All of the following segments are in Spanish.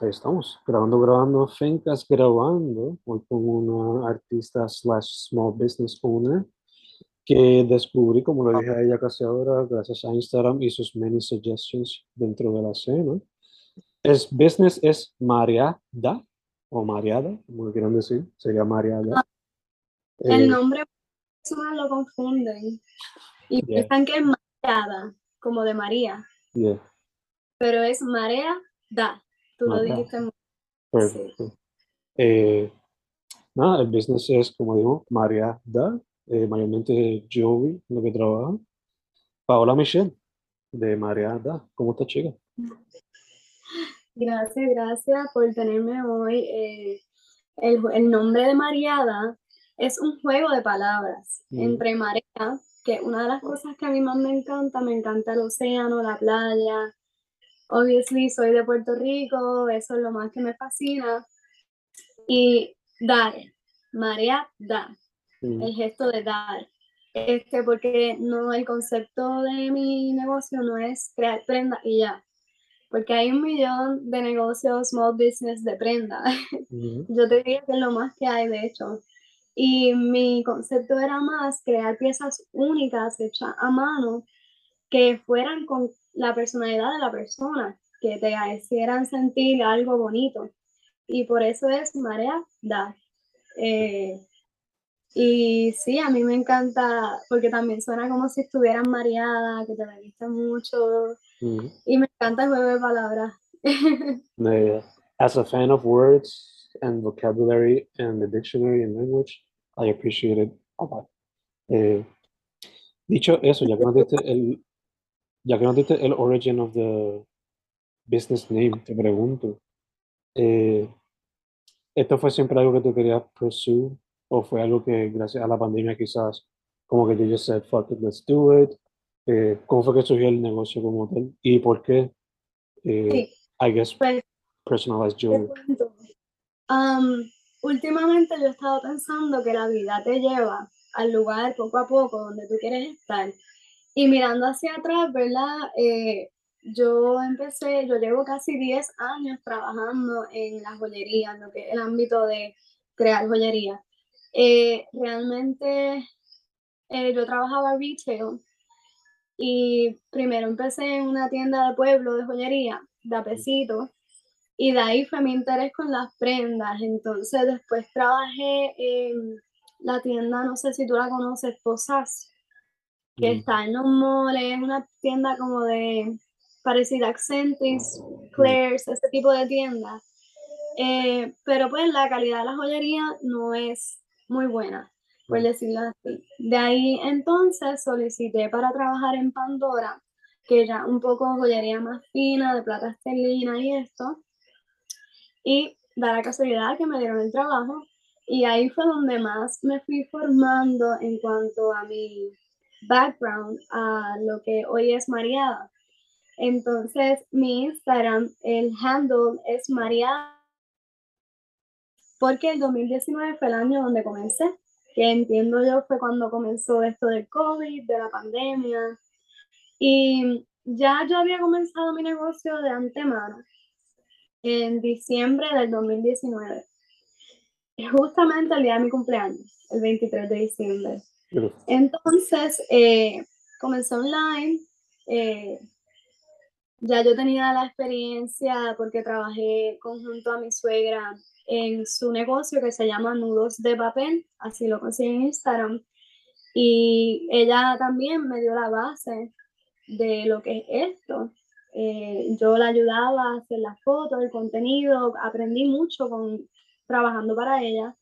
Ahí estamos, grabando, grabando, Fencas grabando, hoy con una artista slash small business owner que descubrí, como lo dije a ella casi ahora, gracias a Instagram y sus many suggestions dentro de la escena. Es business es Mariada o Mariada, como lo quieran decir, sería Mariada. El Eh, nombre personal lo confunden y Yeah. piensan que es Mariada, como de María, yeah, pero es Marea Da. Tú lo dijiste muy perfecto. Eh, nada, el business es, como digo, Mariada, eh, mayormente Joey, lo que trabaja. Paola Michelle, de Mariada. ¿Cómo está, chica? Gracias, gracias por tenerme hoy. Eh, el, el nombre de Mariada es un juego de palabras Mm. entre marea, que una de las cosas que a mí más me encanta, me encanta el océano, la playa. Obviously, soy de Puerto Rico, eso es lo más que me fascina. Y dar, marea da, Mm, el gesto de dar. Este, porque no, el concepto de mi negocio no es crear prenda y ya. Porque hay un millón de negocios, small business de prenda. ujú, Yo te diría que es lo más que hay, de hecho. Y mi concepto era más crear piezas únicas hechas a mano que fueran con la personalidad de la persona, que te hicieran sentir algo bonito. Y por eso es Marea Da. Eh, y sí, a mí me encanta, porque también suena como si estuvieran mareada, que te bebiste mucho. ujú. Y me encanta el juego de palabras. Uh, as a fan of words and vocabulary and the dictionary and language, I appreciate it a lot. Eh, dicho eso, ya diste el, ya que nos diste el origin of the business name, te pregunto, eh, ¿esto fue siempre algo que tú querías pursue o fue algo que gracias a la pandemia quizás como que you just said, fuck it, let's do it? Eh, ¿Cómo fue que surgió el negocio como tal? ¿Y por qué? Eh, Sí, I guess pues personalized jewelry. Am, últimamente yo he estado pensando que la vida te lleva al lugar poco a poco donde tú quieres estar. Y mirando hacia atrás, ¿verdad? Eh, yo empecé, yo llevo casi 10 años trabajando en la joyería, en lo que es el ámbito de crear joyería. Eh, realmente eh, yo trabajaba retail y primero empecé en una tienda de pueblo de joyería, de apesito, y de ahí fue mi interés con las prendas. Entonces después trabajé en la tienda, no sé si tú la conoces, Posas, que Mm, está en los moles, es una tienda como de parecida a Accentis, Claire's, ese tipo de tiendas. Eh, pero pues la calidad de la joyería no es muy buena, por Mm. decirlo así. De ahí entonces solicité para trabajar en Pandora, que ya un poco joyería más fina, de plata esterlina y esto. Y da la casualidad que me dieron el trabajo y ahí fue donde más me fui formando en cuanto a mi background, a lo que hoy es Mariada. Entonces, mi Instagram, el handle es Mariada, porque el 2019 fue el año donde comencé, que entiendo yo fue cuando comenzó esto del COVID, de la pandemia. Y ya yo había comenzado mi negocio de antemano en diciembre del 2019. Justamente el día de mi cumpleaños, el 23 de diciembre. Entonces, eh, comencé online. Eh, ya yo tenía la experiencia porque trabajé conjunto a mi suegra en su negocio que se llama Nudos de Papel, así lo consiguen en Instagram. Y ella también me dio la base de lo que es esto. Eh, yo la ayudaba a hacer las fotos, el contenido, aprendí mucho con, trabajando para ella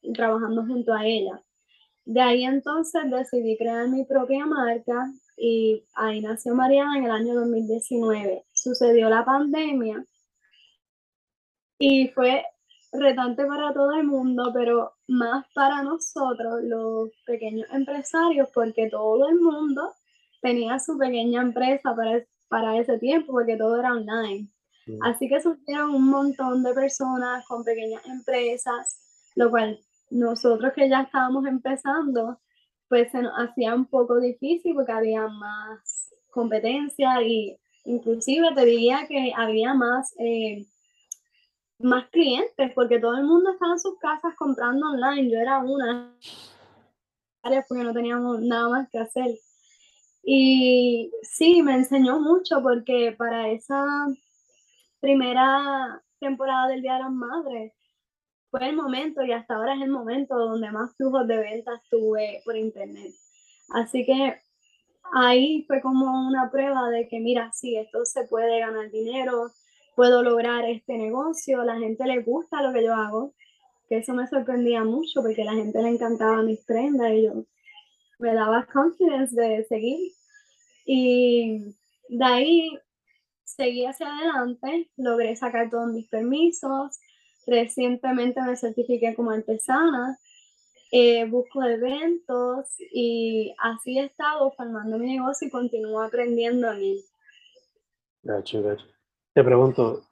y trabajando junto a ella. De ahí entonces decidí crear mi propia marca y ahí nació Mariana en el año 2019. Sucedió la pandemia y fue retante para todo el mundo, pero más para nosotros, los pequeños empresarios, porque todo el mundo tenía su pequeña empresa para, para ese tiempo, porque todo era online. Así que surgieron un montón de personas con pequeñas empresas, lo cual nosotros que ya estábamos empezando, pues se nos hacía un poco difícil porque había más competencia y inclusive te diría que había más, eh, más clientes porque todo el mundo estaba en sus casas comprando online. Yo era una porque no teníamos nada más que hacer. Y sí, me enseñó mucho porque para esa primera temporada del Día de las Madres, fue el momento y hasta ahora es el momento donde más flujos de ventas tuve por internet. Así que ahí fue como una prueba de que, mira, sí, esto se puede ganar dinero, puedo lograr este negocio, la gente le gusta lo que yo hago, que eso me sorprendía mucho porque la gente le encantaba mis prendas y yo me daba confidence de seguir. Y de ahí seguí hacia adelante, logré sacar todos mis permisos, Recientemente me certifiqué como artesana, eh, busco eventos y así he estado formando mi negocio y continúo aprendiendo en él. Te pregunto,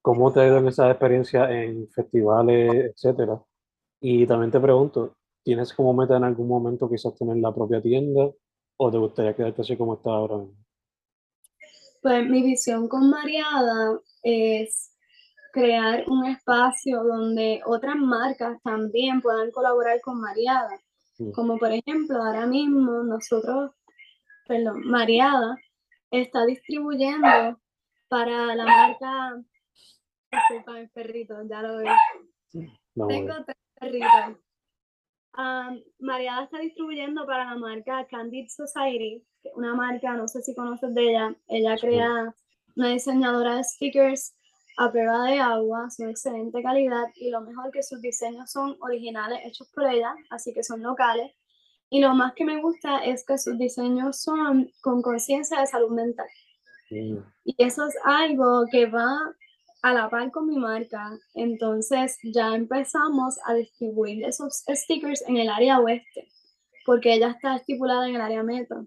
¿cómo te ha ido en esa experiencia en festivales, etcétera? Y también te pregunto, ¿tienes como meta en algún momento quizás tener la propia tienda o te gustaría quedarte así como está ahora Pues mi visión con Mariada es crear un espacio donde otras marcas también puedan colaborar con Mariada. Como por ejemplo, ahora mismo nosotros, perdón, Mariada está distribuyendo para la marca. Disculpa, el perrito, ya lo veo. Tengo tres perritos. Mariada está distribuyendo para la marca Candid Society, una marca, no sé si conoces de ella. Ella crea una diseñadora de stickers a prueba de agua, son de excelente calidad y lo mejor que sus diseños son originales, hechos por ella, así que son locales. Y lo más que me gusta es que sus diseños son con conciencia de salud mental. Y eso es algo que va a la par con mi marca. Entonces ya empezamos a distribuir esos stickers en el área oeste, porque ella está estipulada en el área metro.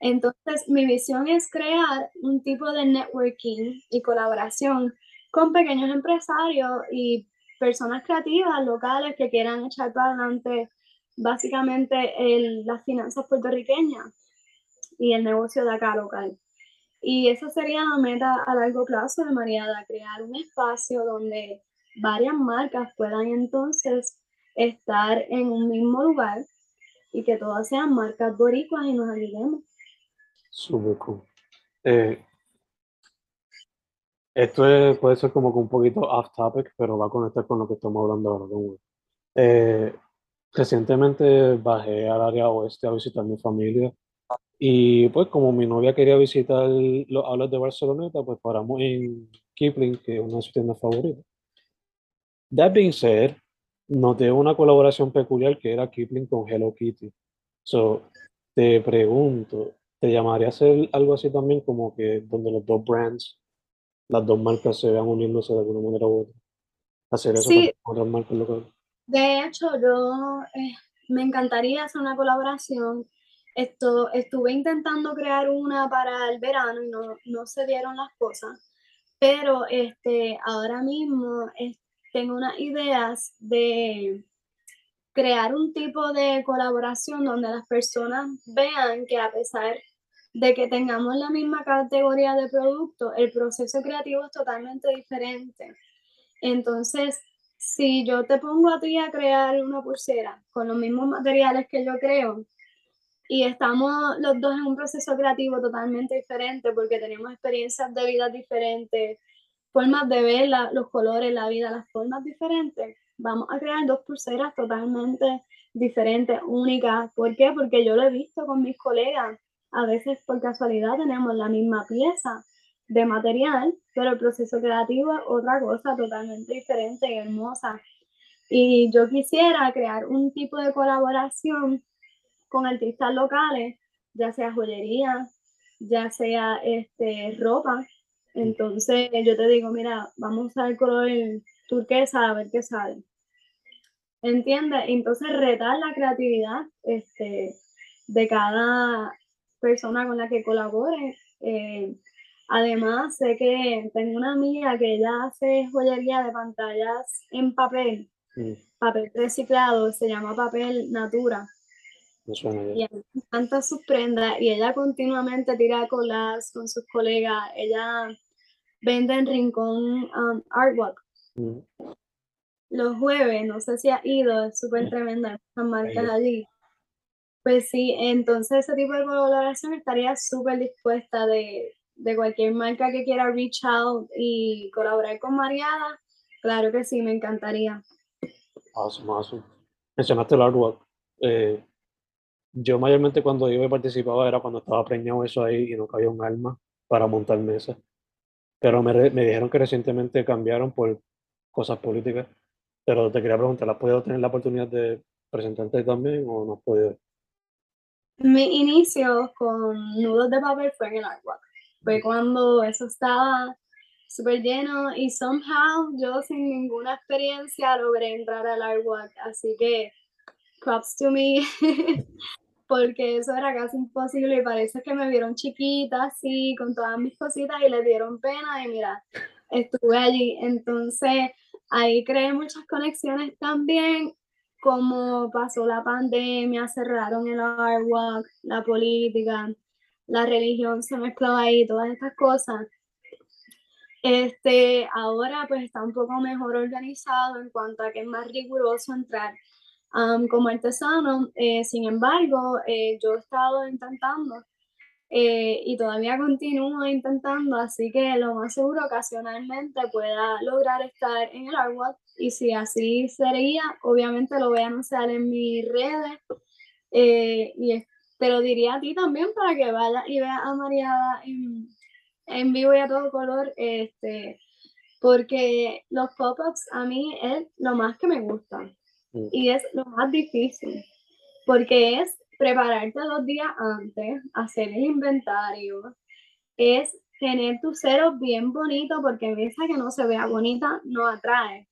Entonces mi visión es crear un tipo de networking y colaboración con pequeños empresarios y personas creativas locales que quieran echar para adelante básicamente el, las finanzas puertorriqueñas y el negocio de acá local. Y esa sería la meta a largo plazo de Mariada, crear un espacio donde varias marcas puedan entonces estar en un mismo lugar y que todas sean marcas boricuas y nos ayudemos. Súper cool. Eh, esto puede ser como que un poquito off topic, pero va a conectar con lo que estamos hablando ahora. Eh, recientemente bajé al área oeste a visitar mi familia y pues como mi novia quería visitar los aulas de Barceloneta, pues paramos en Kipling, que es una de sus tiendas favoritas. That being said, noté una colaboración peculiar que era Kipling con Hello Kitty. So, te pregunto, ¿te llamaría a hacer algo así también como que donde los dos brands las dos marcas se vean uniéndose de alguna manera u otra. Hacer eso con otras marcas locales. De hecho, yo eh, me encantaría hacer una colaboración. Esto, estuve intentando crear una para el verano y no, no se dieron las cosas, pero este, ahora mismo tengo unas ideas de crear un tipo de colaboración donde las personas vean que a pesar de que tengamos la misma categoría de producto, el proceso creativo es totalmente diferente. Entonces, si yo te pongo a ti a crear una pulsera con los mismos materiales que yo creo y estamos los dos en un proceso creativo totalmente diferente porque tenemos experiencias de vida diferentes, formas de ver los colores, la vida, las formas diferentes, vamos a crear dos pulseras totalmente diferentes, únicas. ¿Por qué? Porque yo lo he visto con mis colegas. A veces por casualidad tenemos la misma pieza de material, pero el proceso creativo es otra cosa totalmente diferente y hermosa. Y yo quisiera crear un tipo de colaboración con artistas locales, ya sea joyería, ya sea este, ropa. Entonces yo te digo, mira, vamos a usar color turquesa a ver qué sale. ¿Entiendes? Entonces retar la creatividad este, de cada persona con la que colabore. Eh, además, sé que tengo una amiga que ella hace joyería de pantallas en papel, mm. papel reciclado, se llama papel Natura. y ella encanta sus prendas y ella continuamente tira colas con sus colegas. Ella vende en Rincón um, Artwork. Mm los jueves, no sé si ha ido, es súper tremenda las marcas allí. Pues sí, entonces ese tipo de colaboración estaría súper dispuesta de, cualquier marca que quiera reach out y colaborar con Mariada. Claro que sí, me encantaría. Awesome, awesome. Mencionaste el artwork. Eh, yo mayormente cuando iba y participaba era cuando estaba preñado eso ahí y no cabía un alma para montar mesas. Pero me, me dijeron que recientemente cambiaron por cosas políticas pero te quería preguntar, ¿has podido tener la oportunidad de presentarte también o no has podido? Mi inicio con nudos de papel fue en el Artwalk. Fue cuando eso estaba súper lleno y somehow yo sin ninguna experiencia logré entrar al Artwalk. Así que props to me, porque eso era casi imposible y parece que me vieron chiquita así, con todas mis cositas y le dieron pena y mira, estuve allí. Entonces ahí creé muchas conexiones también, como pasó la pandemia, cerraron el artwork, la política, la religión se mezcló ahí, todas estas cosas. Este, ahora pues está un poco mejor organizado en cuanto a que es más riguroso entrar como artesano. Eh, sin embargo, eh, yo he estado intentando eh, y todavía continúo intentando, así que lo más seguro ocasionalmente pueda lograr estar en el Artwalk y si así sería, obviamente lo voy a anunciar en mis redes eh, y te lo diría a ti también para que vayas y veas a Mariada en, en vivo y a todo color, este, porque los pop-ups a mí es lo más que me gusta mm. y es lo más difícil, porque es prepararte dos días antes, hacer el inventario, es tener tu cero bien bonito, porque mesa que no se vea bonita no atrae.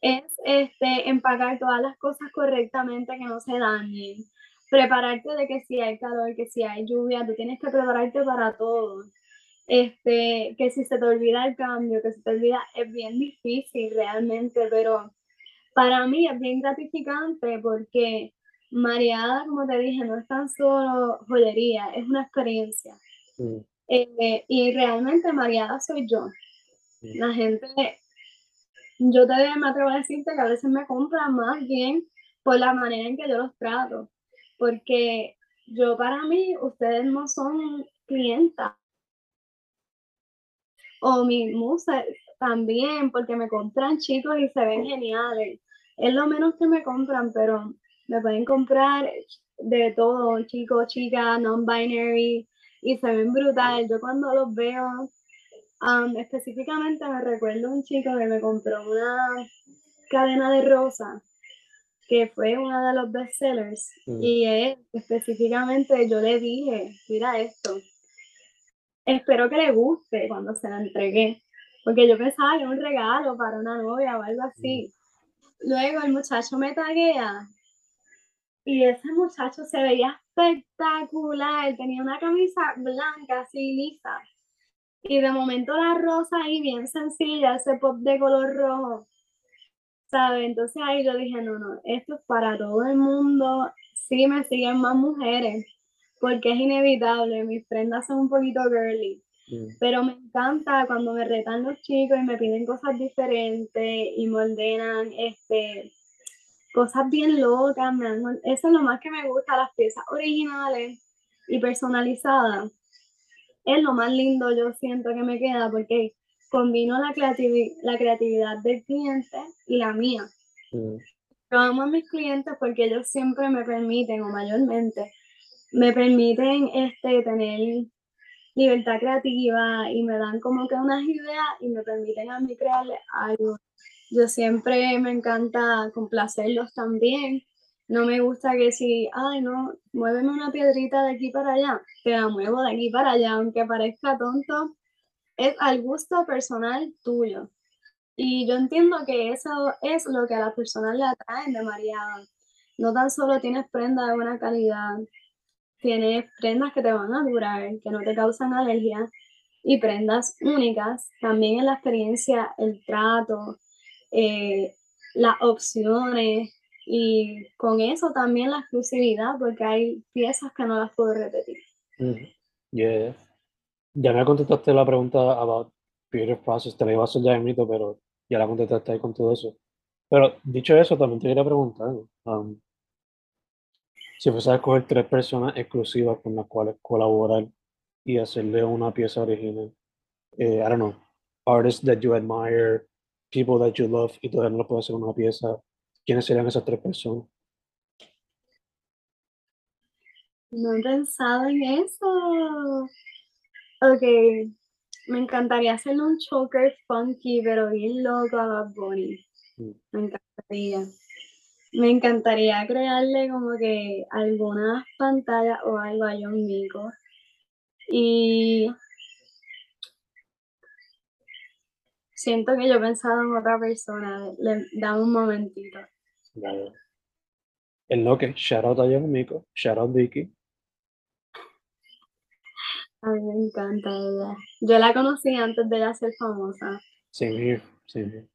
Es este, empacar todas las cosas correctamente que no se dañen. Prepararte de que si hay calor, que si hay lluvia, tú tienes que prepararte para todo. Este, que si se te olvida el cambio, que se te olvida, es bien difícil realmente, pero para mí es bien gratificante porque Mariada, como te dije, no es tan solo joyería, es una experiencia. Eh, y realmente Mariada soy yo. La gente, yo te me atrevo a decirte que a veces me compran más bien por la manera en que yo los trato. Porque yo para mí, ustedes no son clientas. O mi musa también, porque me compran chicos y se ven geniales. Es lo menos que me compran, pero me pueden comprar de todo, chicos, chicas, non-binary, y se ven brutal. Yo cuando los veo, um, específicamente me recuerdo un chico que me compró una cadena de rosa, que fue uno de los bestsellers, mm. y él específicamente yo le dije, mira esto, espero que le guste cuando se la entregué, porque yo pensaba que era un regalo para una novia o algo así. Mm. Luego el muchacho me taguea y ese muchacho se veía espectacular, tenía una camisa blanca, así lisa. Y de momento la rosa ahí bien sencilla, ese pop de color rojo. ¿sabes? Entonces ahí yo dije, no, no, esto es para todo el mundo. Sí, me siguen más mujeres, porque es inevitable. Mis prendas son un poquito girly. Mm, Pero me encanta cuando me retan los chicos y me piden cosas diferentes y me ordenan este, cosas bien locas. me dan- eso es lo más que me gusta, las piezas originales y personalizadas. Es lo más lindo, yo siento que me queda porque combino la, creativi- la creatividad del cliente y la mía. mm, Yo amo a mis clientes porque ellos siempre me permiten, o mayormente, me permiten este, tener libertad creativa y me dan como que unas ideas y me permiten a mí crearles algo. Yo siempre me encanta complacerlos también. No me gusta que si, ay no, muéveme una piedrita de aquí para allá, te la muevo de aquí para allá, aunque parezca tonto, es al gusto personal tuyo. Y yo entiendo que eso es lo que a las personas le atraen de María. No tan solo tienes prendas de buena calidad, tienes prendas que te van a durar, que no te causan alergia y prendas únicas. También en la experiencia, el trato, eh, las opciones y con eso también la exclusividad, porque hay piezas que no las puedo repetir. mm. Yeah. Ya me contestaste la pregunta about creative process, te la iba a hacer ya mito, pero ya la contestaste ahí con todo eso. Pero dicho eso, también te quería preguntar, um, si fuese a escoger tres personas exclusivas con las cuales colaborar y hacerle una pieza original, eh, I don't know, artists that you admire, people that you love, y todavía no le puedes hacer una pieza, ¿quiénes serían esas tres personas? No he pensado en eso. Ok, me encantaría hacerle un choker funky, pero bien loco a Bad Bunny. Mm. Me encantaría. Me encantaría crearle como que algunas pantallas o algo a John Mico. Y siento que yo he pensado en otra persona. Le, dame un momentito. En lo que, shout out a John Mico, shout out Vicky. A mí me encanta ella. Yo la conocí antes de ella ser famosa. Same here, same here.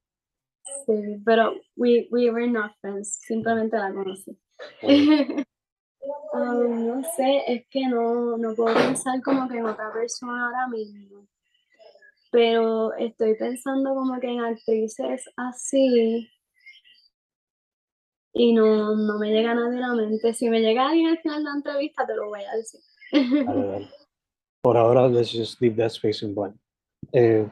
Sí, pero we, we were not friends, simplemente la conocí. Bueno, Ah, no sé, es que no, no puedo pensar como que en otra persona ahora mismo. Pero estoy pensando como que en actrices así y no, no me llega nadie a la mente. Si me llega alguien al final de la entrevista, te lo voy a decir. Por ahora, let's just leave that space in blank. Eh,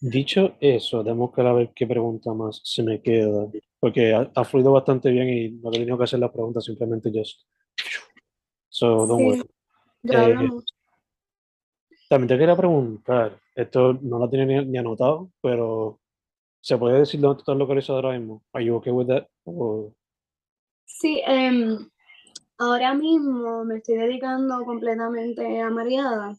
dicho eso, debemos que ver qué pregunta más se me queda, porque ha, ha fluido bastante bien y no he tenido que hacer las preguntas, simplemente just. So, don't Sí. worry. Eh. También te quería preguntar, esto no lo tenía ni, ni anotado, pero ¿se puede decir dónde estás localizado ahora mismo? Are you okay with that? O- Sí, em, ahora mismo me estoy dedicando completamente a Mariada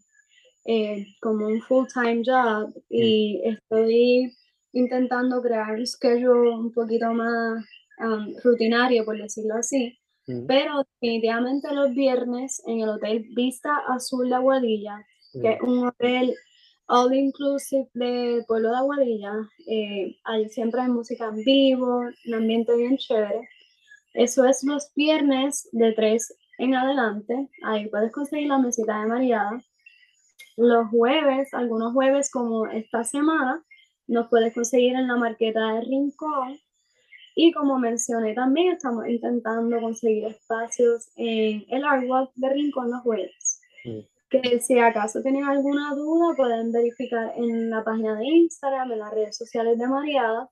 eh, como un full-time job y estoy intentando crear un schedule un poquito más um, rutinario, por decirlo así. Mm, Pero definitivamente los viernes en el Hotel Vista Azul de Aguadilla, que es mm, un hotel all inclusive del pueblo de Aguadilla, eh, ahí siempre hay música en vivo, un ambiente bien chévere. Eso es los viernes de 3 en adelante. Ahí puedes conseguir la mesita de Mariada. Los jueves, algunos jueves como esta semana, nos puedes conseguir en la marqueta de Rincón. Y como mencioné también, estamos intentando conseguir espacios en el Art Walk de Rincón los jueves. mm. Que si acaso tienen alguna duda, pueden verificar en la página de Instagram, en las redes sociales de Mariada.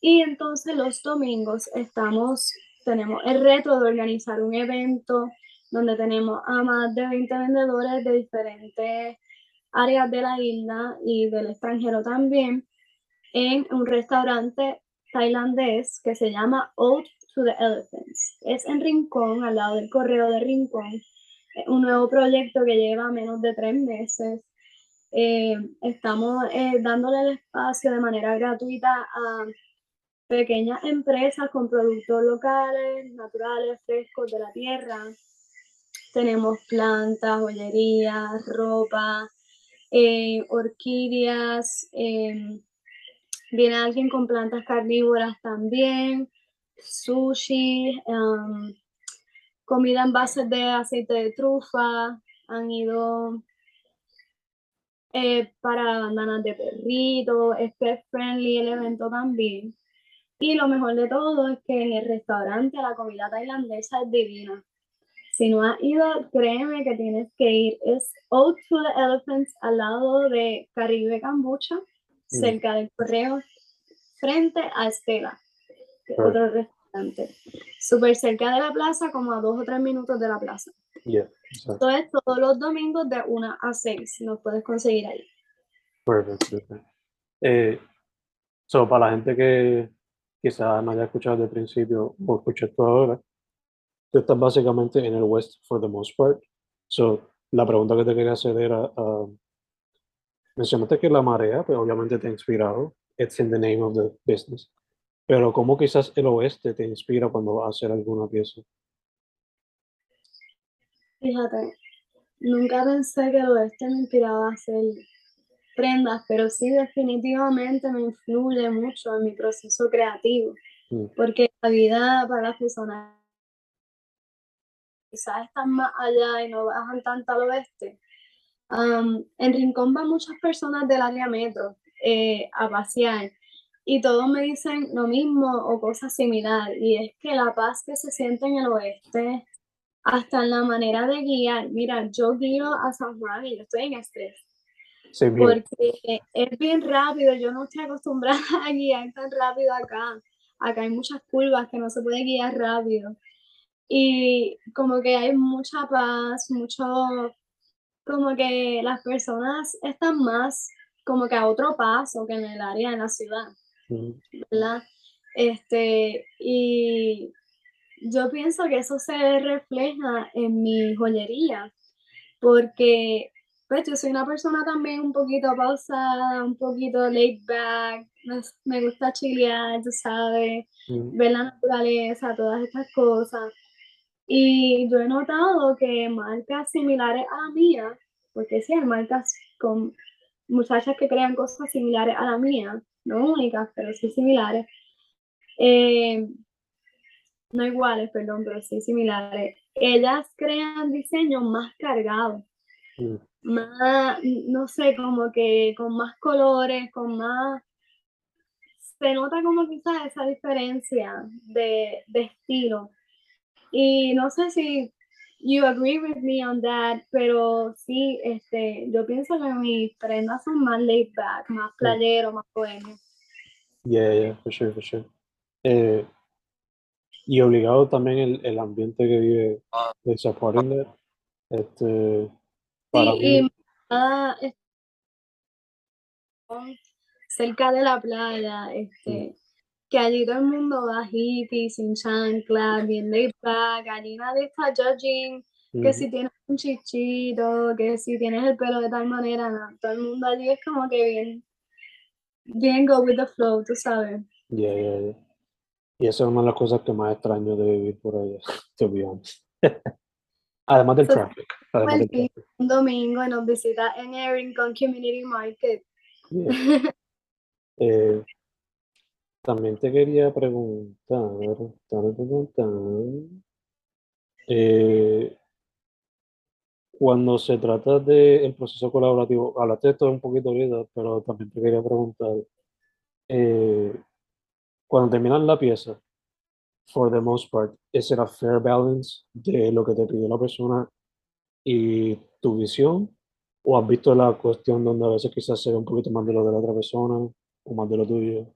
Y entonces los domingos estamos, tenemos el reto de organizar un evento donde tenemos a más de 20 vendedores de diferentes áreas de la isla y del extranjero también en un restaurante tailandés que se llama Ode to the Elephants. Es en Rincón, al lado del correo de Rincón. Un nuevo proyecto que lleva menos de tres meses. Eh, estamos eh, dándole el espacio de manera gratuita a pequeñas empresas con productos locales, naturales, frescos de la tierra. Tenemos plantas, joyería, ropa, eh, orquídeas, eh, viene alguien con plantas carnívoras también, sushi, um, comida en base de aceite de trufa, han ido eh, para bandanas de perrito, es pet friendly el evento también. Y lo mejor de todo es que en el restaurante la comida tailandesa es divina. Si no has ido, créeme que tienes que ir. Es Old to the Elephants al lado de Caribe Cambucha, Mm. cerca del correo, frente a Estela, que es otro restaurante. Súper cerca de la plaza, como a dos o tres minutos de la plaza. Yeah, exacto. Esto es todos los domingos de 1 a 6. Nos puedes conseguir ahí. Perfect, perfect. Eh, so, para la gente que quizás no haya escuchado desde el principio o escuché esto ahora, tú estás básicamente en el West for the most part. So, la pregunta que te quería hacer era, ah, mencionaste que la marea, pues obviamente te ha inspirado, it's in the name of the business, pero ¿cómo quizás el oeste te inspira cuando vas a hacer alguna pieza? Fíjate, nunca pensé que el oeste me inspiraba a hacer prendas, pero sí definitivamente me influye mucho en mi proceso creativo, Mm. porque la vida para las personas quizás están más allá y no bajan tanto al oeste. En Rincón van muchas personas del área metro eh, a pasear y todos me dicen lo mismo o cosas similares, y es que la paz que se siente en el oeste, hasta en la manera de guiar, mira, yo guío a San Juan y yo estoy en estrés, Sí, porque es bien rápido, yo no estoy acostumbrada a guiar tan rápido acá, acá hay muchas curvas que no se puede guiar rápido, y como que hay mucha paz, mucho, como que las personas están más como que a otro paso que en el área de la ciudad. ¿Verdad? Este, y yo pienso que eso se refleja en mi joyería, porque pues yo soy una persona también un poquito pausada, un poquito laid back, me, me gusta chilear, tú sabes, mm, ver la naturaleza, todas estas cosas. Y yo he notado que marcas similares a la mía, porque sí, hay marcas con muchachas que crean cosas similares a la mía, no únicas, pero sí similares. Eh, no iguales, perdón, pero sí similares. Ellas crean diseños más cargados, mm. más, no sé, como que con más colores, con más... Se nota como quizás esa diferencia de, de estilo. Y no sé si you agree with me on that, pero sí, este, yo pienso que mis prendas son más laid back, más playero, más bohemio. Yeah, yeah, for sure, for sure. Eh, y obligado también el, el ambiente que vive de supporting that. Este, para Sí, mí, y ah, cerca de la playa, este, que allí todo el mundo va hippie, sin chancla, bien laid back, allí nadie está judging, que mm, si tienes un chichito, que si tienes el pelo de tal manera, no, todo el mundo allí es como que bien, bien go with the flow, tú sabes. yeah, yeah, yeah. Y esa es una de las cosas que más extraño de vivir por allá, to be honest. Además del So, traffic. Además del Pues sí, traffic. un domingo nos visita en el Rincón Community Market. Yeah. Eh, también te quería preguntar, tan, eh, cuando se trata del proceso colaborativo, hablaste de esto un poquito ahorita, pero también te quería preguntar, eh, cuando terminan la pieza, for the most part, ¿es a fair balance de lo que te pidió la persona y tu visión? ¿O has visto la cuestión donde a veces quizás se ve un poquito más de lo de la otra persona o más de lo tuyo?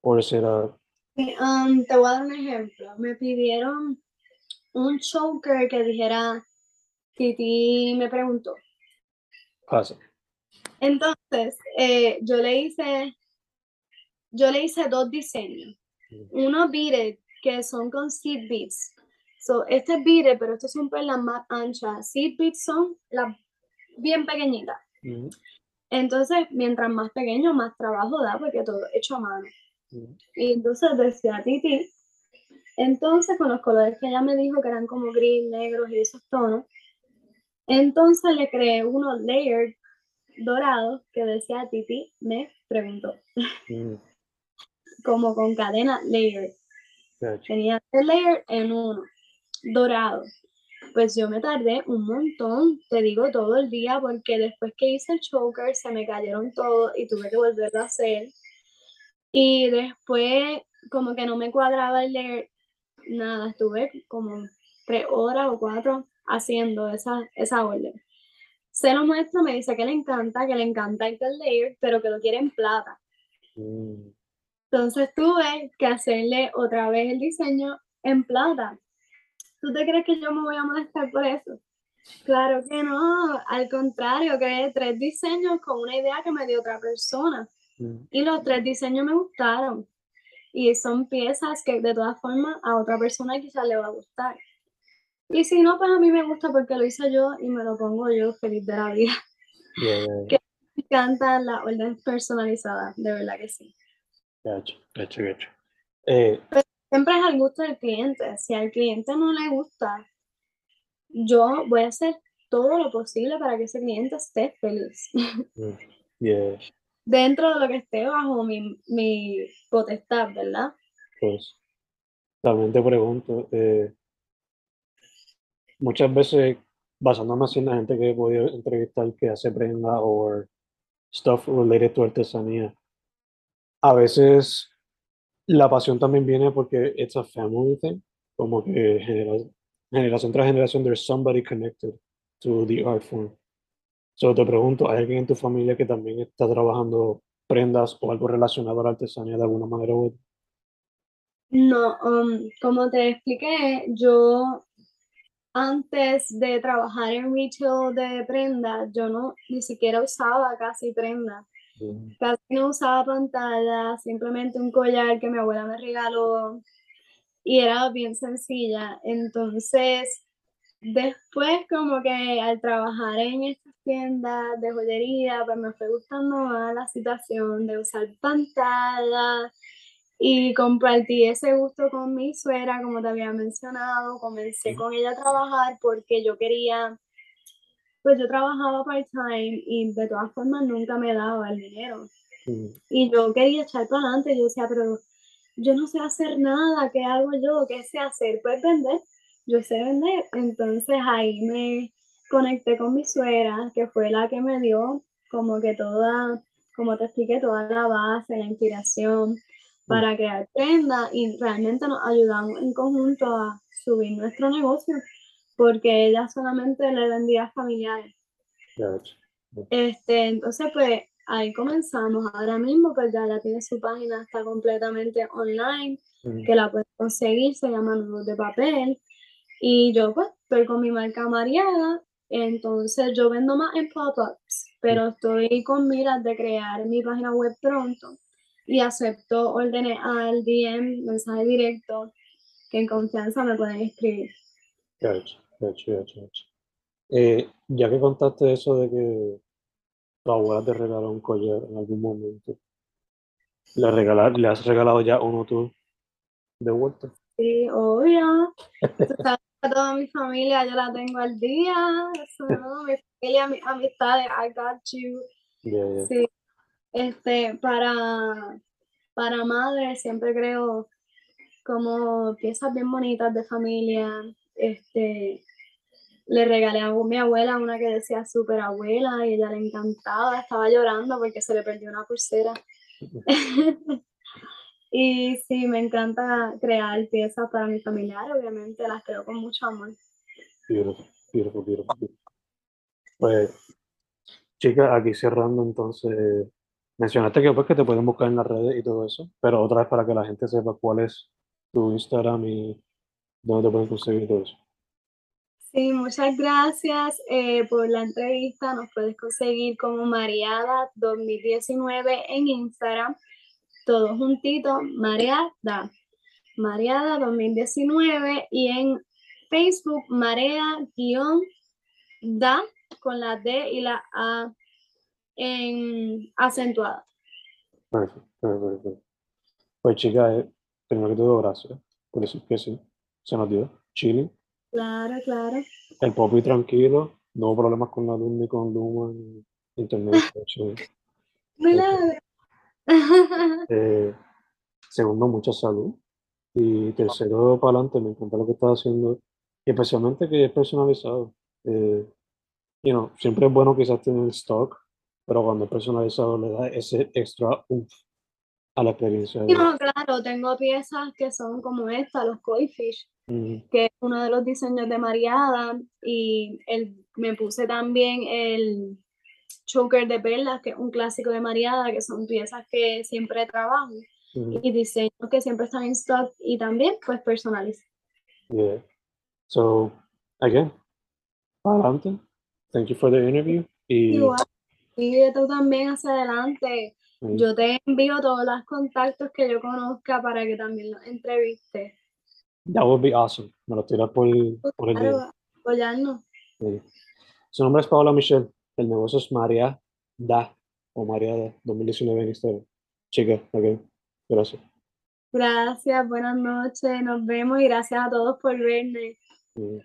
¿O será Um, te voy a dar un ejemplo. Me pidieron un choker que dijera, Titi me preguntó. pasa? Entonces, eh, yo le hice, yo le hice dos diseños. Uno beaded, que son con seed beads. So, este es beaded, pero estos son perlas más anchas. Seed beads son las bien pequeñitas. Entonces, mientras más pequeño, más trabajo da, porque todo es hecho a mano. Y entonces decía Titi, entonces con los colores que ella me dijo que eran como gris, negros y esos tonos, entonces le creé unos layered dorados que decía Titi me preguntó. mm. como con cadena layer. Gotcha. Tenía tres layers en uno, dorado. Pues yo me tardé un montón, te digo todo el día, porque después que hice el choker se me cayeron todos y tuve que volverlo a hacer. Y después, como que no me cuadraba el layer, nada, estuve como tres horas o cuatro haciendo esa, esa orden. Se lo muestro, me dice que le encanta, que le encanta el layer, pero que lo quiere en plata. Mm, Entonces tuve que hacerle otra vez el diseño en plata. ¿Tú te crees que yo me voy a molestar por eso? Claro que no, al contrario, creé tres diseños con una idea que me dio otra persona. Mm, Y los tres diseños me gustaron. Y son piezas que de todas formas a otra persona quizás le va a gustar. Y si no, pues a mí me gusta porque lo hice yo y me lo pongo yo feliz de la vida. yeah, yeah, Me encantan las órdenes personalizadas, de verdad que sí. gotcha, gotcha, gotcha. Eh, Siempre es al gusto del cliente. Si al cliente no le gusta, yo voy a hacer todo lo posible para que ese cliente esté feliz. mm, yeah, Dentro de lo que esté bajo mi, mi potestad, ¿verdad? pues también te pregunto, eh, muchas veces basándome así en la gente que he podido entrevistar que hace prenda o stuff related to artesanía, a veces la pasión también viene porque it's a family thing, como que genera- generación tras generación there's somebody connected to the art form. So te pregunto, ¿hay alguien en tu familia que también está trabajando prendas o algo relacionado a la artesanía de alguna manera u otra? No, um, como te expliqué, yo antes de trabajar en retail de prendas, yo no ni siquiera usaba casi prendas. Mm, Casi no usaba pantalla, simplemente un collar que mi abuela me regaló y era bien sencilla. Entonces, después como que al trabajar en estas tiendas de joyería, pues me fue gustando más la situación de usar pantalla y compartí ese gusto con mi suegra, como te había mencionado. Comencé con ella a trabajar porque yo quería, pues yo trabajaba part-time y de todas formas nunca me daba el dinero. Y yo quería echar para adelante, yo decía, pero yo no sé hacer nada, ¿qué hago yo? ¿Qué sé hacer? Pues vender, yo sé vender. Entonces ahí me conecté con mi suegra, que fue la que me dio como que toda, como te expliqué, toda la base, la inspiración para crear prendas y realmente nos ayudamos en conjunto a subir nuestro negocio porque ella solamente le vendía a familiares. Este, entonces, pues ahí comenzamos. Ahora mismo, pues ya, ya tiene su página, está completamente online, Mm, que la puedes conseguir, se llama Nudos de Papel. Y yo, pues, estoy con mi marca Mariada, entonces yo vendo más en pop-ups, pero estoy con miras de crear mi página web pronto y acepto órdenes al DM, mensaje directo, que en confianza me pueden escribir. Gotcha, gotcha, gotcha. Eh, ya que contaste eso de que tu abuela te regaló un collar en algún momento, ¿le, regalar, ¿le has regalado ya uno tú de vuelta? Sí, obvio. Tú sabes toda mi familia yo la tengo al día. Mi familia, mis amistades, I got you. Yeah, yeah. Sí. Este, para, para madre siempre creo como piezas bien bonitas de familia. Este, le regalé a mi abuela una que decía super abuela y ella le encantaba, estaba llorando porque se le perdió una pulsera. Y sí, me encanta crear piezas para mi familiar, obviamente las creo con mucho amor. Beautiful, beautiful, beautiful. Pues, chicas, aquí cerrando entonces, mencionaste que pues que te pueden buscar en las redes y todo eso, pero otra vez para que la gente sepa cuál es tu Instagram y dónde te pueden conseguir todo eso. Sí, muchas gracias eh, por la entrevista. Nos puedes conseguir como Mariada 2019 en Instagram, todo juntito, Mariada, Mariada 2019 y en Facebook, Marea-da con la D y la A en acentuada. Perfecto, perfecto. Pues, chicas, eh, primero que todo, gracias por decir que sí, se nos dio, chilling, Claro, claro. el popi tranquilo, no problemas con la luz ni con Luma, ni internet. Milagro. Eh, Segundo, mucha salud. Y tercero, para adelante, me encanta lo que estás haciendo. Y especialmente que es personalizado. Eh, you know, siempre es bueno quizás tener stock, pero cuando es personalizado le da ese extra umph a la experiencia. Y no, claro, tengo piezas que son como esta, los koi fish, Ujú, que es uno de los diseños de Mariada, y el, me puse también el choker de perlas, que es un clásico de Mariada, que son piezas que siempre trabajo, y diseños que siempre están en stock, y también pues personalizo. Yeah. So, again, para adelante. Thank you for the interview. Y Igual, y tú también hacia adelante. mm, Yo te envío todos los contactos que yo conozca para que también los entrevistes. that would be awesome. Me lo tiras por, por el DM. apoyarnos. Sí. Su nombre es Paola Michelle. El negocio es María Da o María Da 2019 en Instagram. Chica, ok. Gracias. Gracias, buenas noches, nos vemos y gracias a todos por verme. Mm.